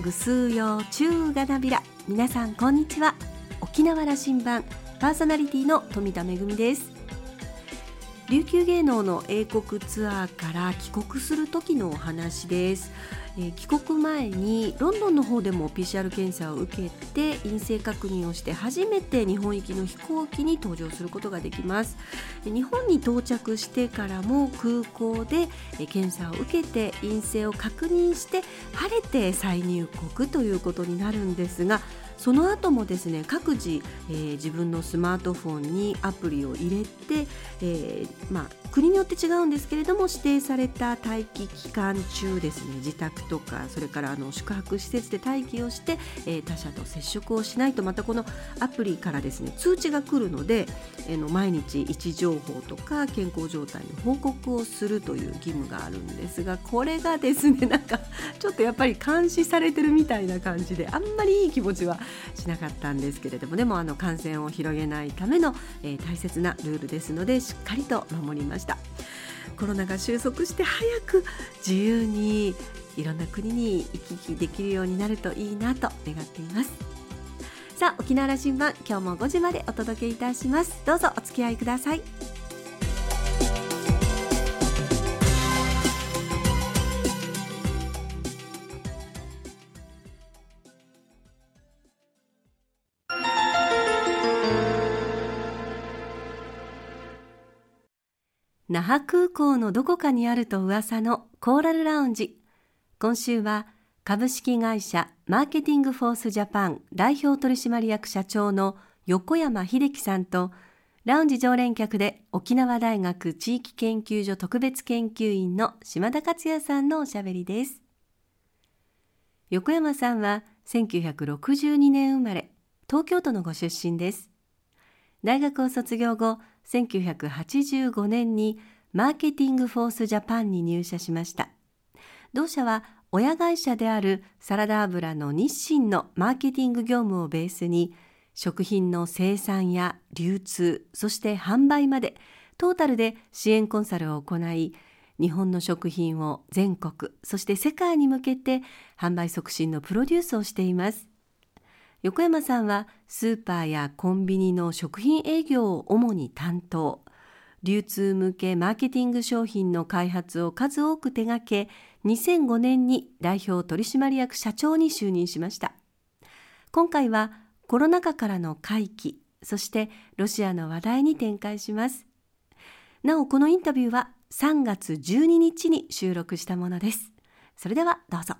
ぐすうよ中がなびら。皆さんこんにちは。沖縄羅針盤。パーソナリティの富田恵です。琉球芸能の英国ツアーから帰国する時のお話です。え、帰国前にロンドンの方でも PCR 検査を受けて陰性確認をして初めて日本行きの飛行機に搭乗することができます。日本に到着してからも空港で検査を受けて陰性を確認して晴れて再入国ということになるんですがその後もですね各自、えー、自分のスマートフォンにアプリを入れて、えー、まあ、国によって違うんですけれども指定された待機期間中ですね自宅とかそれからあの宿泊施設で待機をして、えー、他者と接触をしないとまたこのアプリからですね通知が来るので、え、の毎日位置情報とか健康状態の報告をするという義務があるんですがこれがですねなんかちょっとやっぱり監視されてるみたいな感じであんまりいい気持ちはしなかったんですけれどもでもあの感染を広げないための、えー、大切なルールですのでしっかりと守りました。コロナが収束して早く自由にいろんな国に行き来できるようになるといいなと願っています。さあ沖縄羅針盤今日も5時までお届けいたします。どうぞお付き合いください。那覇空港のどこかにあると噂のコーラルラウンジ。今週は株式会社マーケティングフォースジャパン代表取締役社長の横山秀樹さんとラウンジ常連客で沖縄大学地域研究所特別研究員の島田克也さんのおしゃべりです。横山さんは1962年生まれ東京都のご出身です。大学を卒業後1985年にマーケティングフォースジャパンに入社しました。同社は親会社であるサラダ油の日清のマーケティング業務をベースに食品の生産や流通そして販売までトータルで支援コンサルを行い日本の食品を全国そして世界に向けて販売促進のプロデュースをしています横山さんはスーパーやコンビニの食品営業を主に担当。流通向けマーケティング商品の開発を数多く手掛け2005年に代表取締役社長に就任しました。今回はコロナ禍からの回帰そしてロシアの話題に展開します。なおこのインタビューは3月12日に収録したものです。それではどうぞ。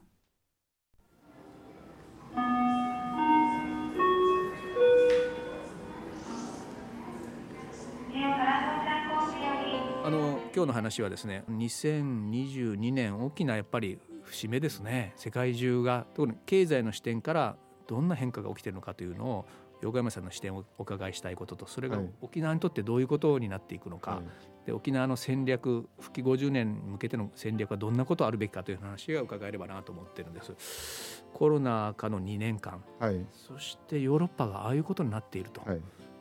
今日の話はですね2022年大きなやっぱり節目ですね。世界中が特に経済の視点からどんな変化が起きているのかというのを横山さんの視点をお伺いしたいこととそれが沖縄にとってどういうことになっていくのか、はい、で沖縄の戦略復帰50年に向けての戦略はどんなことあるべきかという話が伺えればなと思ってるんです。コロナ禍の2年間、はい、そしてヨーロッパがああいうことになっていると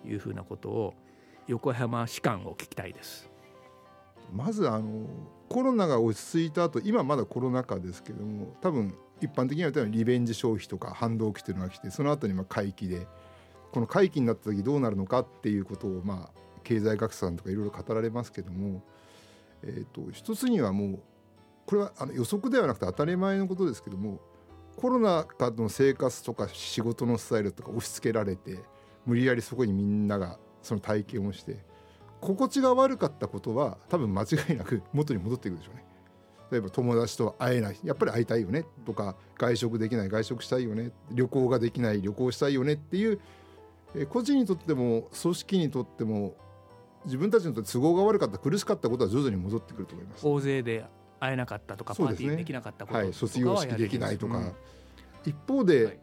い。うふうなことを横浜士官を聞きたいです。まずあのコロナが落ち着いた後今まだコロナ禍ですけども多分一般的にはリベンジ消費とか反動期というのが来てその後にまあ回帰でこの回帰になった時どうなるのかっていうことをまあ経済学者さんとかいろいろ語られますけども、えー、と一つにはもうこれはあの予測ではなくて当たり前のことですけどもコロナ禍の生活とか仕事のスタイルとか押し付けられて無理やりそこにみんながその体験をして心地が悪かったことは多分間違いなく元に戻っていくでしょうね。例えば友達と会えない。やっぱり会いたいよねとか外食できない外食したいよね。旅行ができない旅行したいよねっていう個人にとっても組織にとっても自分たちにとって都合が悪かった苦しかったことは徐々に戻ってくると思います。大勢で会えなかったとか、パーティーできなかったこと、はい、卒業式できないとか、うん、一方で、はい、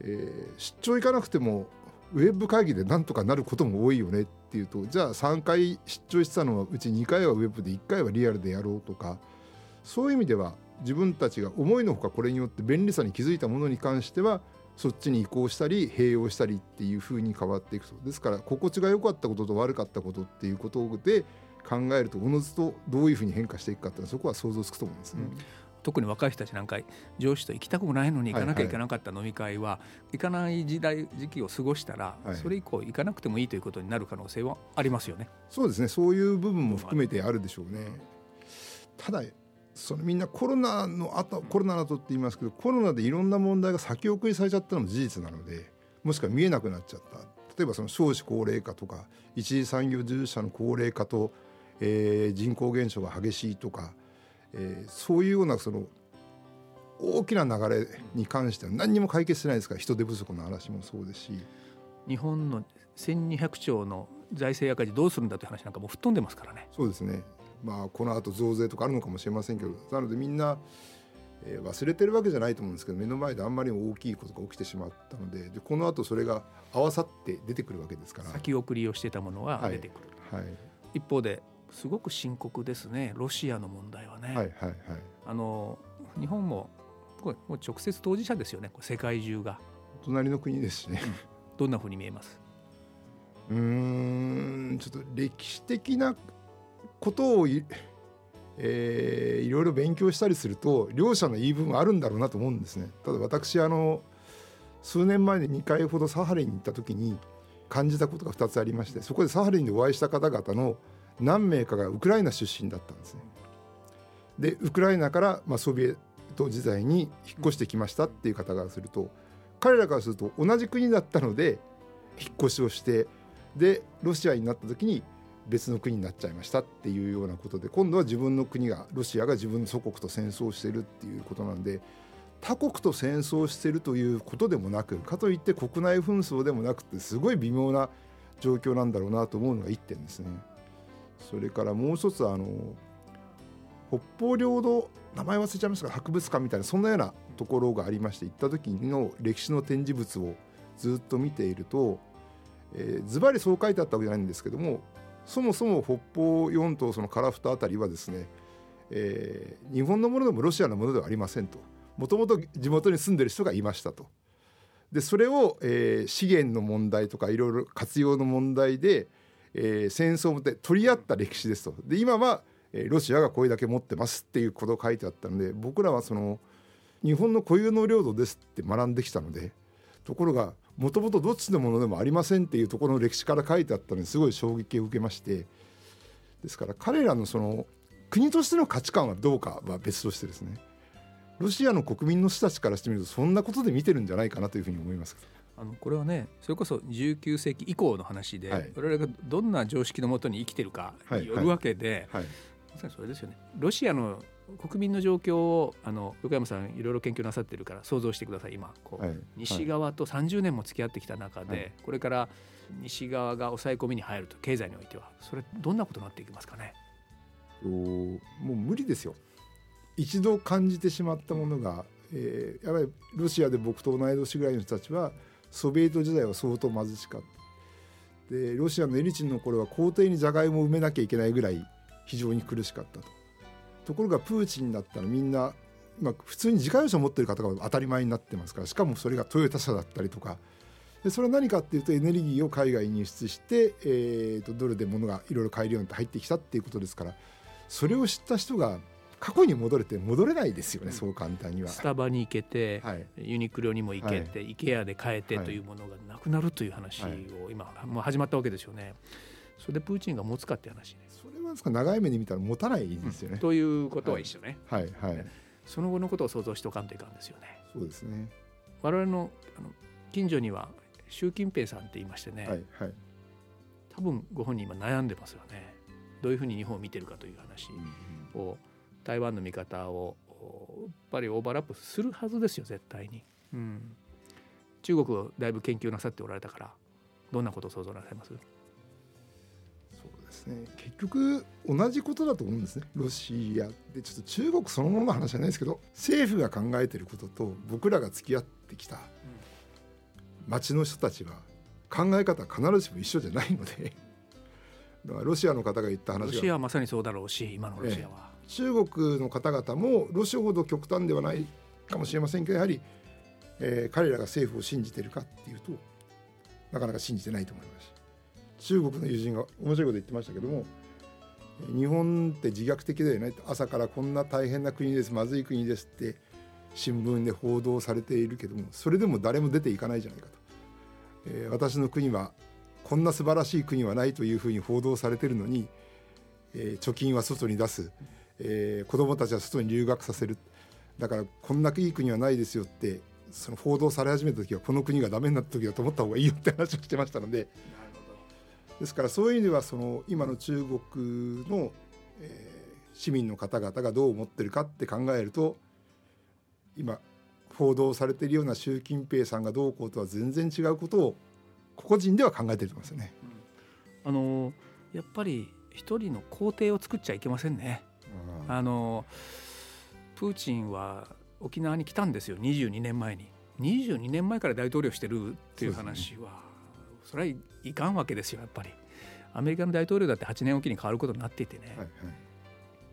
えー、出張行かなくてもウェブ会議でなんとかなることも多いよねっていうとじゃあ3回出張してたのはうち2回はウェブで1回はリアルでやろうとかそういう意味では自分たちが思いのほかこれによって便利さに気づいたものに関してはそっちに移行したり併用したりっていうふうに変わっていくとですから心地が良かったことと悪かったことっていうことで考えるとおのずとどういうふうに変化していくかっていうのはそこは想像つくと思うんですね。特に若い人たちなんか上司と行きたくもないのに行かなきゃいけなかった飲み会は、行かない時代時期を過ごしたら、それ以降行かなくてもいいということになる可能性はありますよね。そうですね。そういう部分も含めてあるでしょうね。ただそのみんなコロナの後コロナの後って言いますけどコロナでいろんな問題が先送りされちゃったのも事実なのでもしくは見えなくなっちゃった。例えばその少子高齢化とか一次産業従事者の高齢化と、えー、人口減少が激しいとか、えー、そういうようなその大きな流れに関しては何にも解決してないですから人手不足の話もそうですし。日本の1200兆の財政赤字どうするんだという話なんかも吹っ飛んでますからね。そうですね。まあ、このあと増税とかあるのかもしれませんけどなのでみんな、えー、忘れてるわけじゃないと思うんですけど目の前であんまり大きいことが起きてしまったのででこのあとそれが合わさって出てくるわけですから。先送りをしてたものが出てくる、はい、はい、一方ですごく深刻ですねロシアの問題はね。はいはいはい、あの日本ももう直接当事者ですよね世界中が。隣の国ですしね、うん、どんなふうに見えます？うんちょっと歴史的なことをい,、えー、いろいろ勉強したりすると両者の言い分はあるんだろうなと思うんですね。ただ私あの数年前に2回ほどサハリンに行った時に感じたことが2つありましてそこでサハリンでお会いした方々の何名かがウクライナ出身だったんですね。でウクライナから、まあ、ソビエト時代に引っ越してきましたっていう方がすると彼らからすると同じ国だったので引っ越しをしてでロシアになった時に別の国になっちゃいましたっていうようなことで今度は自分の国がロシアが自分の祖国と戦争してるっていうことなんで他国と戦争してるということでもなくかといって国内紛争でもなくてすごい微妙な状況なんだろうなと思うのが1点ですね。それからもう一つあの北方領土名前忘れちゃいましたが博物館みたいなそんなようなところがありまして行った時の歴史の展示物をずっと見ているとズバリそう書いてあったわけじゃないんですけどもそもそも北方四島その樺太あたりはですね、えー、日本のものでもロシアのものではありませんともともと地元に住んでる人がいましたと。でそれを、えー、資源の問題とかいろいろ活用の問題で、えー、戦争で取り合った歴史ですと。で今は、えー、ロシアがこれだけ持ってますっていうことを書いてあったので僕らはその日本の固有の領土ですって学んできたのでところがもともとどっちのものでもありませんっていうところの歴史から書いてあったのにすごい衝撃を受けましてですから彼らのその国としての価値観はどうかは別としてですねロシアの国民の人たちからしてみるとそんなことで見てるんじゃないかなというふうに思いますあのこれはねそれこそ19世紀以降の話で、はい、我々がどんな常識のもとに生きてるかによるわけで、はい。はい、まさにそれですよね。ロシアの国民の状況をあの横山さんいろいろ研究なさってるから想像してください今。こう、はい、西側と30年も付き合ってきた中で、はい、これから西側が抑え込みに入ると経済においては。それどんなことになっていきますかね？おもう無理ですよ。一度感じてしまったものが、えー、やっぱりロシアで僕と同い年ぐらいの人たちはソビエト時代は相当貧しかったでロシアのエリチンの頃は皇帝にじゃがいもを埋めなきゃいけないぐらい非常に苦しかったと。ところがプーチンだったらみんな、まあ、普通に自家用車を持ってる方が当たり前になってますからしかもそれがトヨタ車だったりとかでそれは何かっていうとエネルギーを海外に輸出して、えー、とドルで物がいろいろ買えるようになって入ってきたっていうことですからそれを知った人が過去に戻れて戻れないですよね、うん、そう簡単には。スタバに行けて、はい、ユニクロにも行けて、はい、イケアで買えてというものがなくなるという話を今、もう始まったわけですよね。それでプーチンが持つかって話それはですか長い目で見たら持たないですよね、うん、ということは一緒ね、はい、はい、はい、その後のことを想像しておかんといかんですよね。そうですね。我々のあの近所には習近平さんって言いましてね、はい。はい、多分ご本人今悩んでますよね。どういうふうに日本を見てるかという話を、台湾の見方をやっぱりオーバーラップするはずですよ絶対に、うん、中国をだいぶ研究なさっておられたからどんなことを想像なさいます？ですね。結局同じことだと思うんですね。ロシアでちょっと中国そのものの話じゃないですけど政府が考えてることと僕らが付き合ってきた町の人たちは考え方は必ずしも一緒じゃないのでロシアの方が言った話ロシアはまさにそうだろうし今のロシアは、ええ、中国の方々もロシアほど極端ではないかもしれませんけどやはり、えー、彼らが政府を信じてるかっていうとなかなか信じてないと思います。中国の友人が面白いこと言ってましたけども日本って自虐的だよね朝からこんな大変な国ですまずい国ですって新聞で報道されているけどもそれでも誰も出ていかないじゃないかと、えー、私の国はこんな素晴らしい国はないというふうに報道されてるのに、えー、貯金は外に出す、えー、子どもたちは外に留学させるだからこんないい国はないですよってその報道され始めた時はこの国がダメになった時だと思った方がいいよって話をしてましたのでですからそういう意味ではその今の中国の、えー、市民の方々がどう思ってるかって考えると今報道されているような習近平さんがどうこうとは全然違うことを個人では考えてると思いますよね。あのやっぱり一人の皇帝を作っちゃいけませんね。あのプーチンは沖縄に来たんですよ。22年前に。22年前から大統領してるっていう話はそれはいかんわけですよやっぱり。アメリカの大統領だって8年おきに変わることになっていてね、はいはい、だ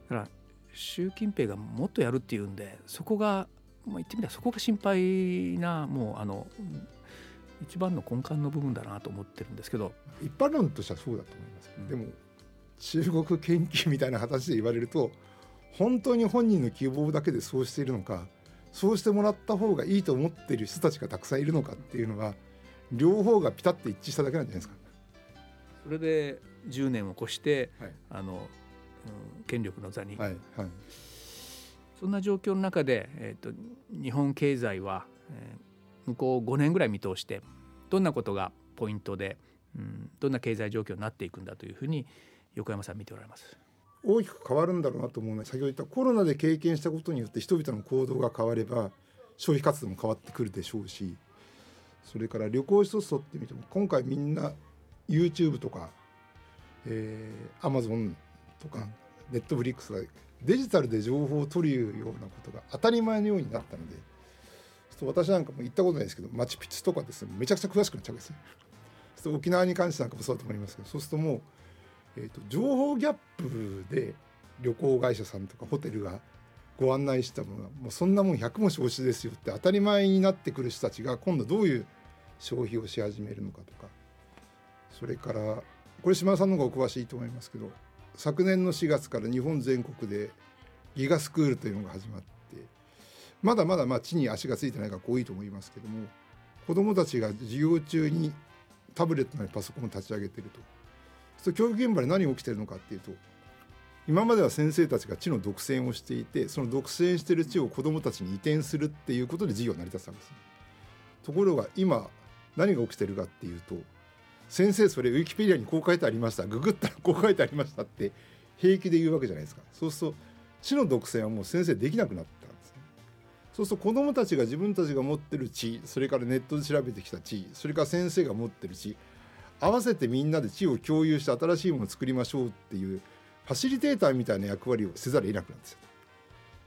から習近平がもっとやるっていうんでそこが、まあ、言ってみたらそこが心配なもうあの一番の根幹の部分だなと思ってるんですけど。一般論としてはそうだと思います、うん、でも中国研究みたいな形で言われると本当に本人の希望だけでそうしているのかそうしてもらった方がいいと思っている人たちがたくさんいるのかっていうのは両方がピタッと一致しただけなんじゃないですか。それで10年を越して、はい、あの、うん、権力の座に、はいはい、そんな状況の中で、えーと、日本経済は、えー、向こう5年ぐらい見通してどんなことがポイントで、うん、どんな経済状況になっていくんだというふうに横山さん見ておられます？大きく変わるんだろうなと思うのは先ほど言ったコロナで経験したことによって人々の行動が変われば消費活動も変わってくるでしょうしそれから旅行一つ取ってみても今回みんな YouTube とか、えー、Amazon とか Netflix がデジタルで情報を取るようなことが当たり前のようになったので私なんかも行ったことないですけどマチュピチュとかですねめちゃくちゃ詳しくなっちゃうんですね。沖縄に関してなんかもそうだと思いますけどそうするともう、えーと、情報ギャップで旅行会社さんとかホテルがご案内したものがもうそんなもん100も承知ですよって当たり前になってくる人たちが今度どういう消費をし始めるのかとか。それからこれ島田さんの方がお詳しいと思いますけど昨年の4月から日本全国でギガスクールというのが始まってまだまだま地に足がついてない学校多いと思いますけども子どもたちが授業中にタブレットなりパソコンを立ち上げてると。そう教育現場で何が起きてるのかっていうと今までは先生たちが地の独占をしていてその独占してる地を子どもたちに移転するっていうことで授業成り立つわけです。ところが今何が起きてるかっていうと先生それウィキペディアにこう書いてありましたググったらこう書いてありましたって平気で言うわけじゃないですかそうすると知の独占はもう先生できなくなったんですねそうすると子どもたちが自分たちが持ってる知それからネットで調べてきた知それから先生が持ってる知合わせてみんなで知を共有して新しいものを作りましょうっていうファシリテーターみたいな役割をせざるを得なくなるんですよ。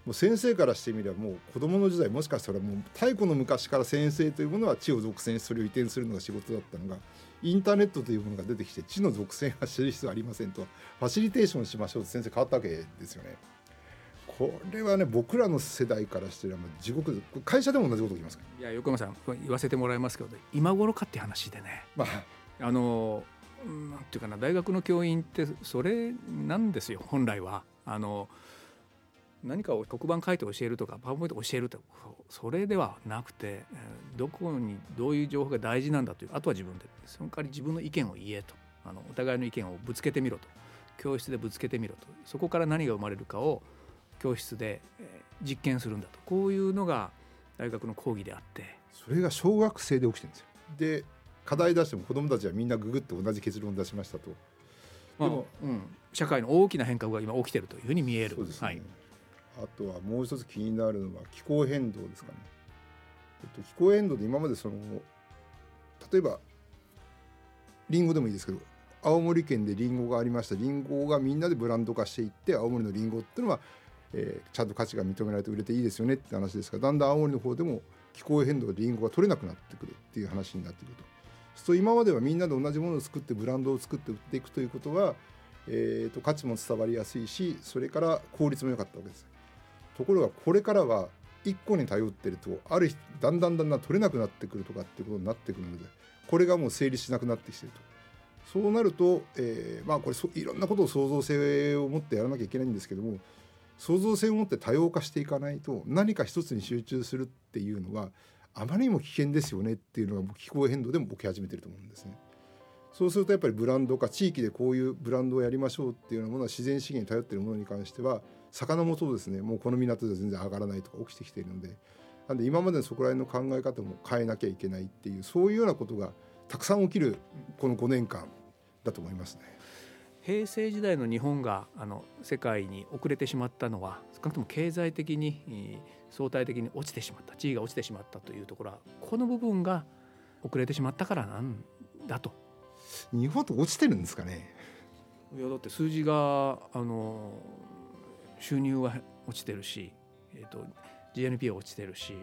もう先生からしてみればもう子どもの時代もしかしたらもう太古の昔から先生というものは知を独占しそれを移転するのが仕事だったのがインターネットというものが出てきて知の属性が知る必要ありませんと。ファシリテーションしましょうと先生変わったわけですよね。これはね僕らの世代からしては地獄会社でも同じこと起きますいや横山さん言わせてもらいますけど今頃かって話でね、まあ、あのなんていうかな大学の教員ってそれなんですよ本来は。あの何かを黒板書いて教えるとかパワーポイント教えるとかそれではなくてどこにどういう情報が大事なんだというあとは自分でその代わり自分の意見を言えと。あのお互いの意見をぶつけてみろと。教室でぶつけてみろと。そこから何が生まれるかを教室で実験するんだと。こういうのが大学の講義であって。それが小学生で起きてるんですよ。で課題出しても子どもたちはみんなググって同じ結論を出しましたと。でも、うん、社会の大きな変革が今起きてるというふうに見える。そうですね、はいあとはもう一つ気になるのは気候変動ですかね。えっと、気候変動で今までその例えばりんごでもいいですけど青森県でりんごがありましたりんごがみんなでブランド化していって青森のりんごっていうのは、えー、ちゃんと価値が認められて売れていいですよねって話ですがだんだん青森の方でも気候変動でりんごが取れなくなってくるっていう話になってくると。そう今まではみんなで同じものを作ってブランドを作って売っていくということは、えーと価値も伝わりやすいしそれから効率も良かったわけです。ところがこれからは1個に頼ってるとある日だんだんだんだん取れなくなってくるとかっていうことになってくるのでこれがもう成立しなくなってきてるとそうなると、えー、まあこれそいろんなことを創造性を持ってやらなきゃいけないんですけども創造性を持って多様化していかないと何か一つに集中するっていうのがあまりにも危険ですよねっていうのが気候変動でも起き始めてると思うんですね。そうするとやっぱりブランド化地域でこういうブランドをやりましょうっていうようなものは自然資源に頼ってるものに関しては魚もそうですねもうこの港では全然上がらないとか起きてきているのでなんで今までのそこら辺の考え方も変えなきゃいけないっていうそういうようなことがたくさん起きるこの5年間だと思いますね。平成時代の日本があの世界に遅れてしまったのは少なくとも経済的に相対的に落ちてしまった地位が落ちてしまったというところはこの部分が遅れてしまったからなんだと。日本と落ちてるんですかねいやだって数字があの収入は落ちてるし、えーと、GNP は落ちてるし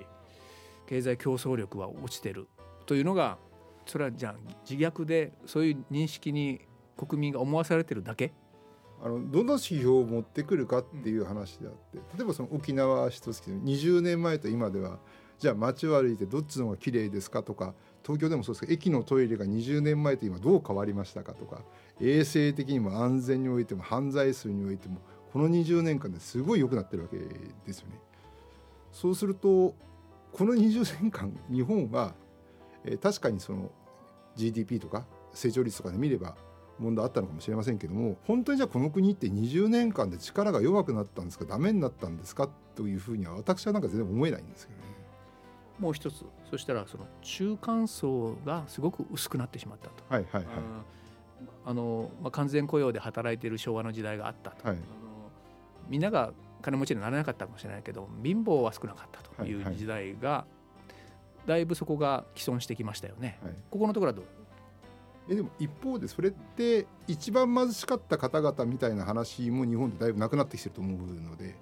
経済競争力は落ちてるというのがそれはじゃあ自虐でそういう認識に国民が思わされてるだけあのどの指標を持ってくるかっていう話であって、例えばその沖縄一つ20年前と今ではじゃあ街を歩いてどっちの方が綺麗ですかとか東京でもそうですけど駅のトイレが20年前と今どう変わりましたかとか衛生的にも安全においても犯罪数においてもこの20年間ですごい良くなってるわけですよね。そうするとこの20年間日本は、えー、確かにその GDP とか成長率とかで見れば問題あったのかもしれませんけども本当にじゃあこの国って20年間で力が弱くなったんですかダメになったんですかというふうには私はなんか全然思えないんですけどね。もう一つそしたらその中間層がすごく薄くなってしまったと。はいはいはい、あのまあ、完全雇用で働いている昭和の時代があったと、はい、あのみんなが金持ちにならなかったかもしれないけど貧乏は少なかったという時代が、はいはい、だいぶそこが既存してきましたよね。はい、ここのところはどう？えでも一方でそれって一番貧しかった方々みたいな話も日本でだいぶなくなってきてると思うので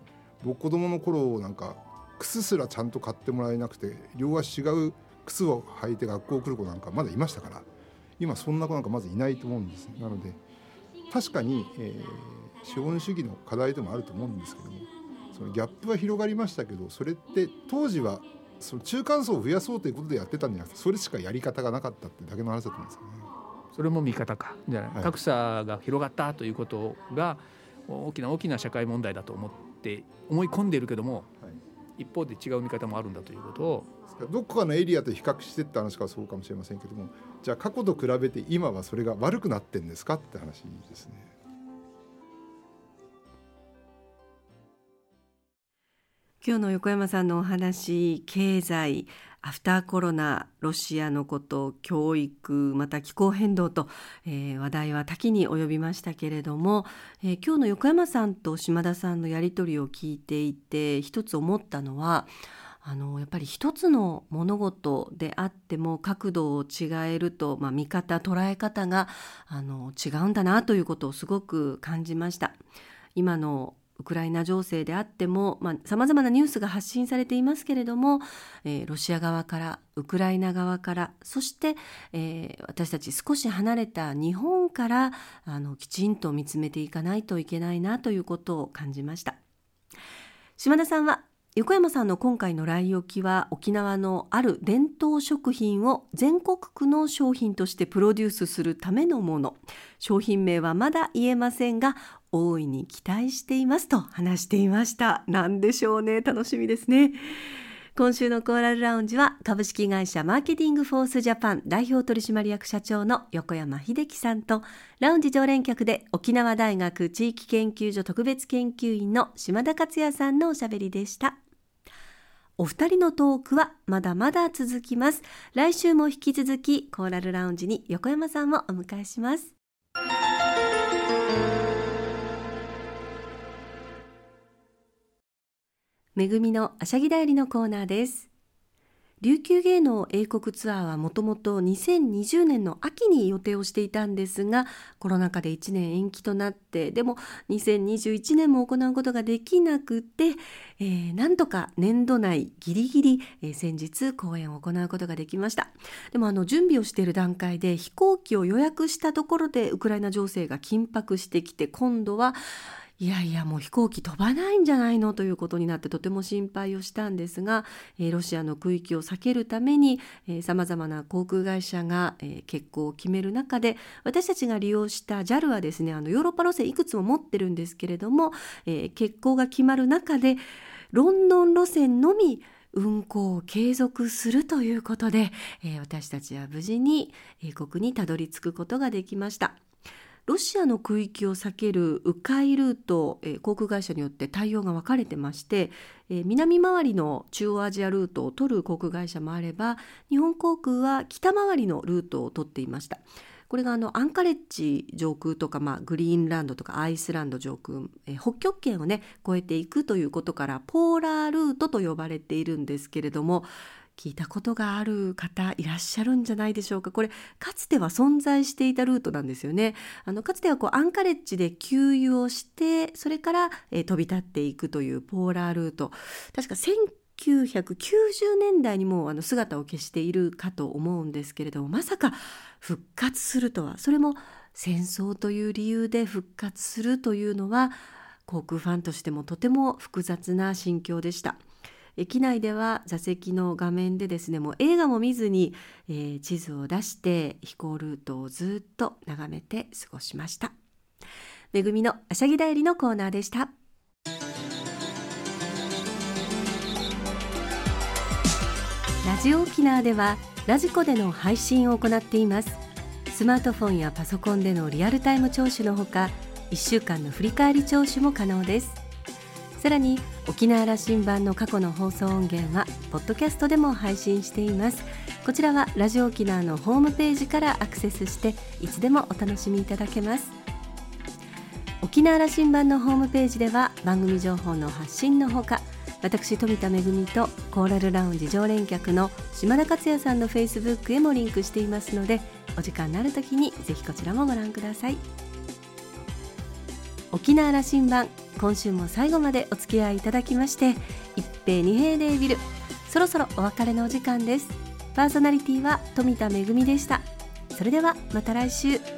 僕子供の頃なんか靴すらちゃんと買ってもらえなくて両足違う靴を履いて学校来る子なんかまだいましたから今そんな子なんかまずいないと思うんですなので確かに、えー、資本主義の課題でもあると思うんですけどもそのギャップは広がりましたけどそれって当時はその中間層を増やそうということでやってたんじゃなくてそれしかやり方がなかったってだけの話だと思うんですよね。それも見方かじゃな。い、はい、格差が広がったということが大きな大きな社会問題だと思って思い込んでいるけども、はい、一方で違う見方もあるんだということを。どこかのエリアと比較してって話からそうかもしれませんけどもじゃあ過去と比べて今はそれが悪くなってんですかって話ですね。今日の横山さんのお話経済アフターコロナロシアのこと教育また気候変動と、えー、話題は多岐に及びましたけれども、えー、今日の横山さんと島田さんのやり取りを聞いていて一つ思ったのはあのやっぱり一つの物事であっても角度を違えると、まあ、見方捉え方があの違うんだなということをすごく感じました。今のウクライナ情勢であってもさまざ、まなニュースが発信されていますけれども、えー、ロシア側からウクライナ側からそして、えー、私たち少し離れた日本からあのきちんと見つめていかないといけないなということを感じました。島田さんは横山さんの今回の来沖は沖縄のある伝統食品を全国区の商品としてプロデュースするためのもの。商品名はまだ言えませんが大いに期待していますと話していました。何でしょうね。楽しみですね。今週のコーラルラウンジは株式会社マーケティングフォースジャパン代表取締役社長の横山秀樹さんとラウンジ常連客で沖縄大学地域研究所特別研究員の島田克也さんのおしゃべりでした。お二人のトークはまだまだ続きます。来週も引き続きコーラルラウンジに横山さんをお迎えします。めぐみのあしゃぎだよりのコーナーです。琉球芸能英国ツアーはもともと2020年の秋に予定をしていたんですがコロナ禍で1年延期となってでも2021年も行うことができなくて、えー、なんとか年度内ギリギリ、えー、先日公演を行うことができました。でもあの準備をしている段階で飛行機を予約したところでウクライナ情勢が緊迫してきて今度はいやいやもう飛行機飛ばないんじゃないの？ということになってとても心配をしたんですが、えー、ロシアの区域を避けるためにさまざまな航空会社が、えー、欠航を決める中で私たちが利用した JAL はですねあのヨーロッパ路線いくつも持ってるんですけれども、えー、欠航が決まる中でロンドン路線のみ運行を継続するということで、えー、私たちは無事に英国にたどり着くことができました。ロシアの区域を避ける迂回ルート、えー、航空会社によって対応が分かれてまして、えー、南回りの中央アジアルートを取る航空会社もあれば日本航空は北回りのルートを取っていました。これがあのアンカレッジ上空とか、まあ、グリーンランドとかアイスランド上空、え北極圏をね越えていくということからポーラールートと呼ばれているんですけれども聞いたことがある方いらっしゃるんじゃないでしょうか。これかつては存在していたルートなんですよね。あのかつてはこうアンカレッジで給油をしてそれから、えー、飛び立っていくというポーラールート。確か1990年代にもあの姿を消しているかと思うんですけれどもまさか復活するとは。それも戦争という理由で復活するというのは航空ファンとしてもとても複雑な心境でした。機内では座席の画面でですねもう映画も見ずに、えー、地図を出して飛行ルートをずっと眺めて過ごしました。めぐみのあしゃぎだよりのコーナーでした。ラジオ沖縄ではラジコでの配信を行っています。スマートフォンやパソコンでのリアルタイム聴取のほか1週間の振り返り聴取も可能です。さらに沖縄羅針盤の過去の放送音源はポッドキャストでも配信しています。こちらはラジオ沖縄のホームページからアクセスしていつでもお楽しみいただけます。沖縄羅針盤のホームページでは番組情報の発信のほか私富田恵とコーラルラウンジ常連客の島田克也さんのフェイスブックへもリンクしていますのでお時間のある時にぜひこちらもご覧ください。沖縄羅針盤今週も最後までお付き合いいただきまして一平二平デービルそろそろお別れのお時間です。パーソナリティは富田恵でした。それではまた来週。